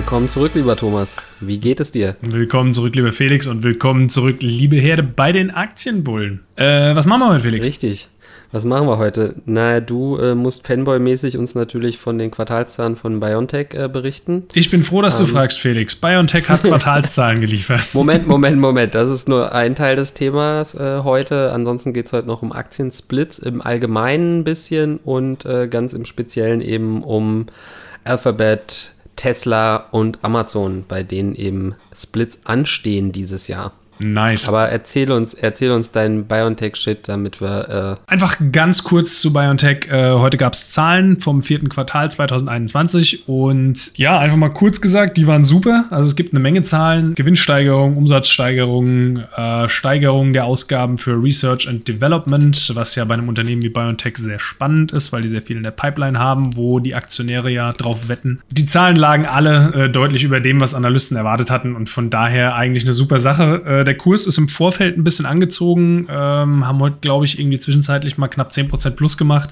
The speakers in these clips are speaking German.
Willkommen zurück, lieber Thomas. Wie geht es dir? Willkommen zurück, lieber Felix, und willkommen zurück, liebe Herde, bei den Aktienbullen. Äh, was machen wir heute, Felix? Richtig. Was machen wir heute? Na, du äh, musst Fanboy-mäßig uns natürlich von den Quartalszahlen von BioNTech äh, berichten. Ich bin froh, dass um, du ähm, fragst, Felix. BioNTech hat Quartalszahlen geliefert. Moment, Moment, Moment. Das ist nur ein Teil des Themas äh, heute. Ansonsten geht es heute noch um Aktiensplits im Allgemeinen ein bisschen und äh, ganz im Speziellen eben um Alphabet, Tesla und Amazon, bei denen eben Splits anstehen dieses Jahr. Nice. Aber erzähl uns, erzähl uns deinen BioNTech-Shit, damit wir. Äh Einfach ganz kurz zu BioNTech. Äh, heute gab es Zahlen vom vierten Quartal 2021 und ja, einfach mal kurz gesagt, die waren super. Also es gibt eine Menge Zahlen: Gewinnsteigerung, Umsatzsteigerung, äh, Steigerung der Ausgaben für Research and Development, was ja bei einem Unternehmen wie BioNTech sehr spannend ist, weil die sehr viel in der Pipeline haben, wo die Aktionäre ja drauf wetten. Die Zahlen lagen alle äh, deutlich über dem, was Analysten erwartet hatten und von daher eigentlich eine super Sache äh, der Kurs ist im Vorfeld ein bisschen angezogen, ähm, haben heute, glaube ich, irgendwie zwischenzeitlich mal knapp 10% plus gemacht.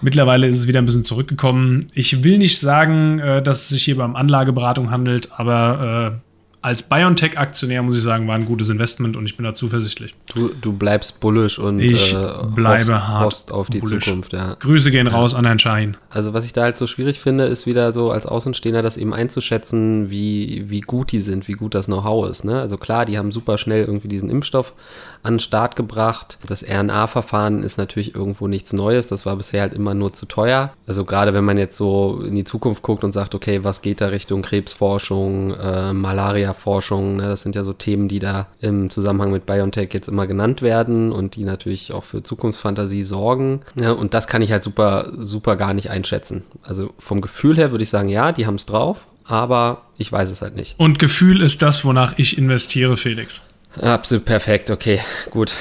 Mittlerweile ist es wieder ein bisschen zurückgekommen. Ich will nicht sagen, äh, dass es sich hier beim Anlageberatung handelt, aber äh, als BioNTech-Aktionär muss ich sagen, war ein gutes Investment und ich bin da zuversichtlich. Du, du bleibst bullisch und ich äh, bleibe hoffst, hart hoffst auf die bullish. Zukunft. Ja. Grüße gehen ja. raus an Herrn Schein. Also was ich da halt so schwierig finde, ist wieder so als Außenstehender das eben einzuschätzen, wie, wie gut die sind, wie gut das Know-how ist. Ne? Also klar, die haben super schnell irgendwie diesen Impfstoff an den Start gebracht. Das RNA-Verfahren ist natürlich irgendwo nichts Neues. Das war bisher halt immer nur zu teuer. Also gerade wenn man jetzt so in die Zukunft guckt und sagt, okay, was geht da Richtung Krebsforschung, äh, Malaria-Forschung, ne? das sind ja so Themen, die da im Zusammenhang mit BioNTech jetzt immer genannt werden und die natürlich auch für Zukunftsfantasie sorgen. Ja, und das kann ich halt super, super gar nicht einschätzen. Also vom Gefühl her würde ich sagen, ja, die haben es drauf, aber ich weiß es halt nicht. Und Gefühl ist das, wonach ich investiere, Felix. Absolut perfekt, okay, gut.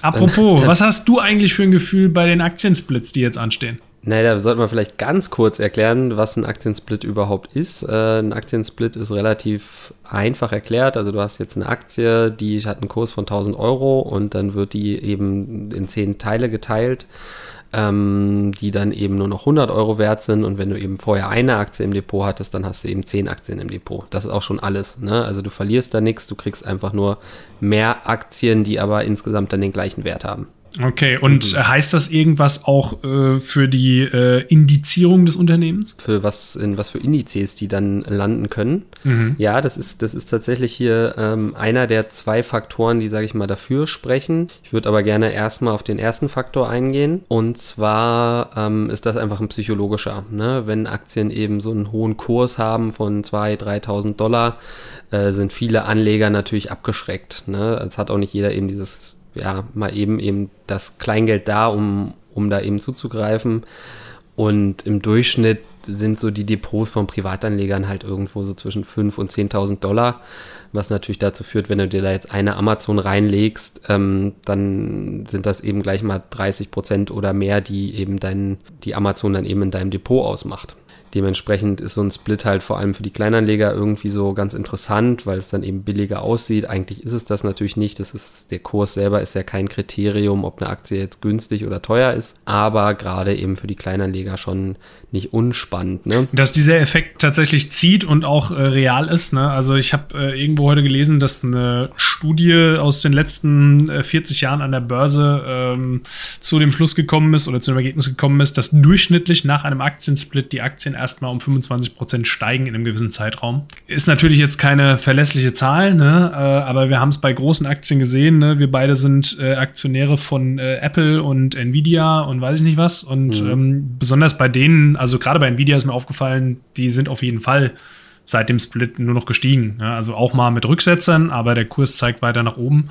Apropos, was hast du eigentlich für ein Gefühl bei den Aktiensplits, die jetzt anstehen? Naja, da sollte man vielleicht ganz kurz erklären, was ein Aktiensplit überhaupt ist. Äh, ein Aktiensplit ist relativ einfach erklärt. Also du hast jetzt eine Aktie, die hat einen Kurs von 1000 Euro und dann wird die eben in zehn Teile geteilt ähm, die dann eben nur noch 100 Euro wert sind. Und wenn du eben vorher eine Aktie im Depot hattest, dann hast du eben 10 Aktien im Depot. Das ist auch schon alles. Ne? Also du verlierst da nichts, du kriegst einfach nur mehr Aktien, die aber insgesamt dann den gleichen Wert haben. Okay, und mhm. heißt das irgendwas auch äh, für die äh, Indizierung des Unternehmens? Für was, in was für Indizes die dann landen können. Mhm. Ja, das ist, das ist tatsächlich hier ähm, einer der zwei Faktoren, die, sage ich mal, dafür sprechen. Ich würde aber gerne erstmal auf den ersten Faktor eingehen. Und zwar ähm, ist das einfach ein psychologischer. Ne? Wenn Aktien eben so einen hohen Kurs haben von 2.000, 3.000 Dollar, äh, sind viele Anleger natürlich abgeschreckt. Ne? Es hat auch nicht jeder eben dieses ja, mal eben eben das Kleingeld da, um, um da eben zuzugreifen. Und im Durchschnitt sind so die Depots von Privatanlegern halt irgendwo so zwischen 5.000 und 10.000 Dollar, was natürlich dazu führt, wenn du dir da jetzt eine Amazon reinlegst, ähm, dann sind das eben gleich mal 30 Prozent oder mehr, die eben dein, die Amazon dann eben in deinem Depot ausmacht. Dementsprechend ist so ein Split halt vor allem für die Kleinanleger irgendwie so ganz interessant, weil es dann eben billiger aussieht. Eigentlich ist es das natürlich nicht. Das ist, der Kurs selber ist ja kein Kriterium, ob eine Aktie jetzt günstig oder teuer ist. Aber gerade eben für die Kleinanleger schon nicht unspannend. Ne? Dass dieser Effekt tatsächlich zieht und auch äh, real ist. Ne? Also ich habe äh, irgendwo heute gelesen, dass eine Studie aus den letzten äh, 40 Jahren an der Börse ähm, zu dem Schluss gekommen ist oder zu dem Ergebnis gekommen ist, dass durchschnittlich nach einem Aktiensplit die Aktien erstmal um 25 Prozent steigen in einem gewissen Zeitraum. Ist natürlich jetzt keine verlässliche Zahl, ne? Äh, aber wir haben es bei großen Aktien gesehen. Ne? Wir beide sind äh, Aktionäre von äh, Apple und Nvidia und weiß ich nicht was. Und mhm. ähm, besonders bei denen, also gerade bei Nvidia ist mir aufgefallen, die sind auf jeden Fall seit dem Split nur noch gestiegen. Ja, also auch mal mit Rücksetzern, aber der Kurs zeigt weiter nach oben.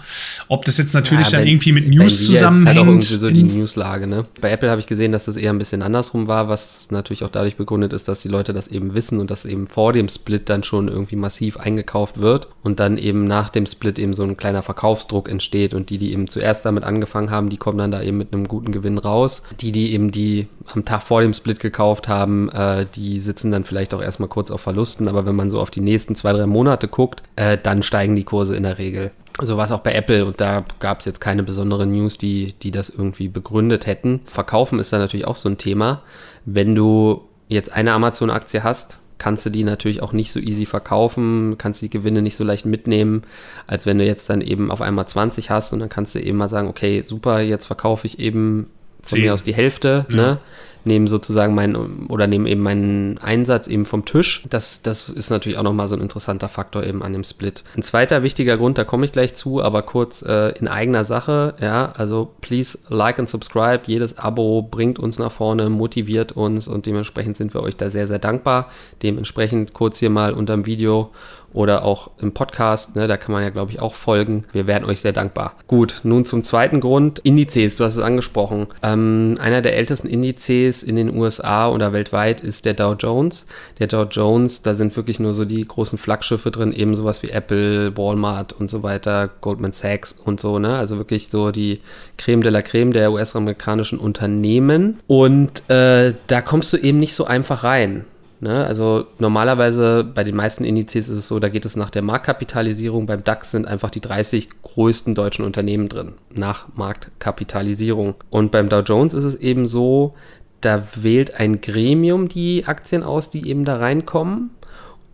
Ob das jetzt natürlich ja, dann irgendwie mit News zusammenhängt. Ist halt auch irgendwie so die Newslage, ne? Bei Apple habe ich gesehen, dass das eher ein bisschen andersrum war, was natürlich auch dadurch begründet ist, dass die Leute das eben wissen und dass eben vor dem Split dann schon irgendwie massiv eingekauft wird und dann eben nach dem Split eben so ein kleiner Verkaufsdruck entsteht und die, die eben zuerst damit angefangen haben, die kommen dann da eben mit einem guten Gewinn raus. Die, die eben die am Tag vor dem Split gekauft haben, äh, die sitzen dann vielleicht auch erstmal kurz auf Verlusten, aber wenn man so auf die nächsten zwei, drei Monate guckt, äh, dann steigen die Kurse in der Regel. So was auch bei Apple und da gab es jetzt keine besonderen News, die, die das irgendwie begründet hätten. Verkaufen ist da natürlich auch so ein Thema. Wenn du jetzt eine Amazon-Aktie hast, kannst du die natürlich auch nicht so easy verkaufen, kannst die Gewinne nicht so leicht mitnehmen, als wenn du jetzt dann eben auf einmal 20 hast und dann kannst du eben mal sagen, okay, super, jetzt verkaufe ich eben von mir aus die Hälfte, ja. ne? nehmen sozusagen meinen oder nehmen eben meinen Einsatz eben vom Tisch. Das, das ist natürlich auch nochmal so ein interessanter Faktor eben an dem Split. Ein zweiter wichtiger Grund, da komme ich gleich zu, aber kurz äh, in eigener Sache, ja, also please like and subscribe. Jedes Abo bringt uns nach vorne, motiviert uns und dementsprechend sind wir euch da sehr, sehr dankbar. Dementsprechend kurz hier mal unter dem Video oder auch im Podcast. Ne, da kann man ja, glaube ich, auch folgen. Wir wären euch sehr dankbar. Gut, nun zum zweiten Grund. Indizes, du hast es angesprochen. Ähm, einer der ältesten Indizes in den USA oder weltweit ist der Dow Jones. Der Dow Jones, da sind wirklich nur so die großen Flaggschiffe drin, eben sowas wie Apple, Walmart und so weiter, Goldman Sachs und so. Ne? Also wirklich so die Creme de la Creme der US-amerikanischen Unternehmen. Und äh, da kommst du eben nicht so einfach rein. Ne? Also normalerweise bei den meisten Indizes ist es so, da geht es nach der Marktkapitalisierung. Beim DAX sind einfach die 30 größten deutschen Unternehmen drin, nach Marktkapitalisierung. Und beim Dow Jones ist es eben so, da wählt ein Gremium die Aktien aus, die eben da reinkommen.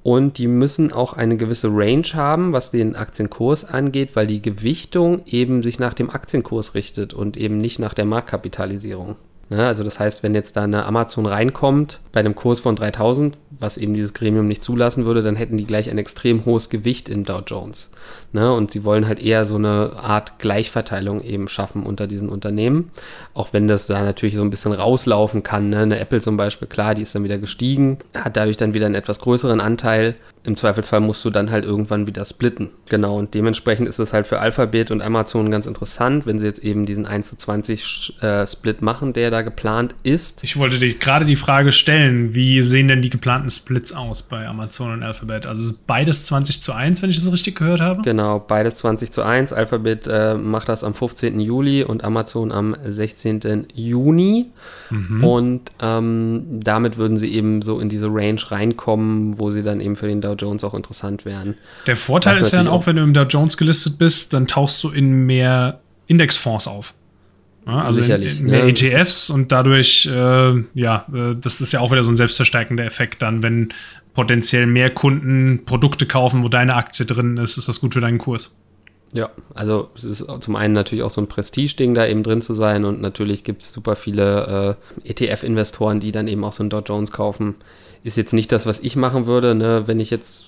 Und die müssen auch eine gewisse Range haben, was den Aktienkurs angeht, weil die Gewichtung eben sich nach dem Aktienkurs richtet und eben nicht nach der Marktkapitalisierung. Ne? Also das heißt, wenn jetzt da eine Amazon reinkommt bei einem Kurs von 3000, was eben dieses Gremium nicht zulassen würde, dann hätten die gleich ein extrem hohes Gewicht in Dow Jones. Ne? Und sie wollen halt eher so eine Art Gleichverteilung eben schaffen unter diesen Unternehmen. Auch wenn das da natürlich so ein bisschen rauslaufen kann. Ne? Eine Apple zum Beispiel, klar, die ist dann wieder gestiegen, hat dadurch dann wieder einen etwas größeren Anteil. Im Zweifelsfall musst du dann halt irgendwann wieder splitten. Genau, und dementsprechend ist es halt für Alphabet und Amazon ganz interessant, wenn sie jetzt eben diesen 1 zu 20 äh, Split machen, der da geplant ist. Ich wollte dir gerade die Frage stellen, wie sehen denn die geplanten Splits aus bei Amazon und Alphabet? Also ist beides 20 zu 1, wenn ich das richtig gehört habe? Genau, beides 20 zu 1. Alphabet äh, macht das am 15. Juli und Amazon am 16. Juni. Mhm. Und ähm, damit würden sie eben so in diese Range reinkommen, wo sie dann eben für den Dow Jones auch interessant wären. Der Vorteil ist ja dann auch, wenn du im Dow Jones gelistet bist, dann tauchst du in mehr Indexfonds auf. Ja, also Sicherlich, in, in mehr ne? ETFs und dadurch, äh, ja, äh, das ist ja auch wieder so ein selbstverstärkender Effekt dann, wenn potenziell mehr Kunden Produkte kaufen, wo deine Aktie drin ist, ist das gut für deinen Kurs. Ja, also es ist zum einen natürlich auch so ein Prestige-Ding, da eben drin zu sein und natürlich gibt es super viele äh, ETF-Investoren, die dann eben auch so einen Dow Jones kaufen. Ist jetzt nicht das, was ich machen würde, ne? wenn ich jetzt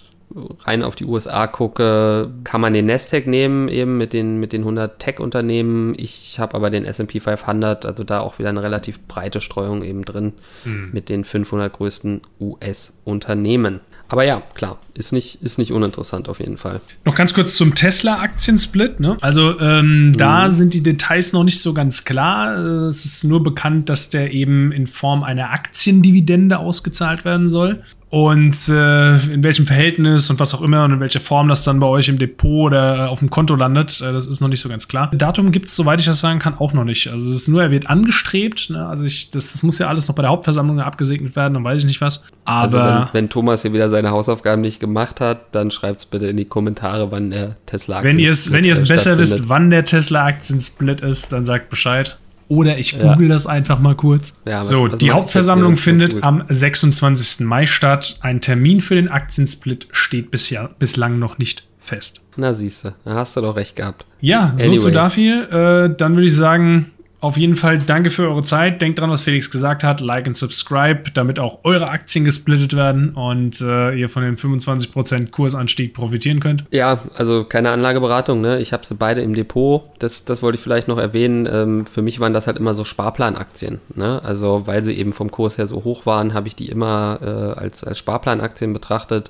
rein auf die USA gucke, kann man den Nasdaq nehmen, eben mit den, mit den 100 Tech-Unternehmen. Ich habe aber den S&P 500, also da auch wieder eine relativ breite Streuung eben drin mhm. mit den 500 größten US-Unternehmen. Aber ja, klar, ist nicht, ist nicht uninteressant auf jeden Fall. Noch ganz kurz zum Tesla-Aktiensplit. Ne? Also ähm, mhm. da sind die Details noch nicht so ganz klar. Es ist nur bekannt, dass der eben in Form einer Aktiendividende ausgezahlt werden soll. Und äh, in welchem Verhältnis und was auch immer und in welcher Form das dann bei euch im Depot oder auf dem Konto landet, äh, das ist noch nicht so ganz klar. Datum gibt es, soweit ich das sagen kann, auch noch nicht. Also es ist nur, er wird angestrebt. Ne? Also ich, das, das, muss ja alles noch bei der Hauptversammlung abgesegnet werden, dann weiß ich nicht was. Also Aber also wenn, wenn, Thomas hier wieder seine Hausaufgaben nicht gemacht hat, dann schreibt es bitte in die Kommentare, wann der tesla Wenn ihr es wenn ihr es besser wisst, wann der Tesla-Aktiensplit ist, dann sagt Bescheid. Oder ich google ja. das einfach mal kurz. Ja, was, so, was die Hauptversammlung findet am 26. Mai statt. Ein Termin für den Aktiensplit steht bisher, bislang noch nicht fest. Na siehste, da hast du doch recht gehabt. Ja, anyway. so zu dafür. Äh, dann würde ich sagen, auf jeden Fall danke für eure Zeit. Denkt dran, was Felix gesagt hat. Like und subscribe, damit auch eure Aktien gesplittet werden und äh, ihr von den 25% Kursanstieg profitieren könnt. Ja, also keine Anlageberatung. Ne? Ich habe sie beide im Depot. Das, das wollte ich vielleicht noch erwähnen. Ähm, für mich waren das halt immer so Sparplanaktien. Ne? Also weil sie eben vom Kurs her so hoch waren, habe ich die immer äh, als, als Sparplanaktien betrachtet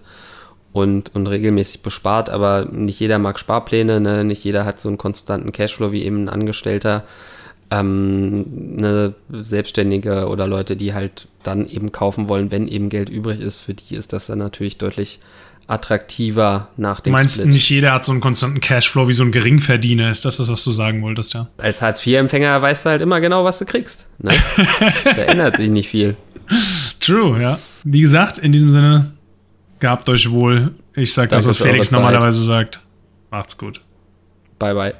und, und regelmäßig bespart, aber nicht jeder mag Sparpläne, ne? nicht jeder hat so einen konstanten Cashflow wie eben ein Angestellter ähm, eine Selbstständige oder Leute, die halt dann eben kaufen wollen, wenn eben Geld übrig ist, für die ist das dann natürlich deutlich attraktiver nach dem Du meinst, Split. nicht jeder hat so einen konstanten Cashflow wie so ein Geringverdiener. Ist das das, was du sagen wolltest, ja? Als Hartz-IV-Empfänger weißt du halt immer genau, was du kriegst. Ne? da ändert sich nicht viel. True, ja. Wie gesagt, in diesem Sinne, gehabt euch wohl. Ich sag Danke das, was Felix normalerweise sagt. Macht's gut. Bye, bye.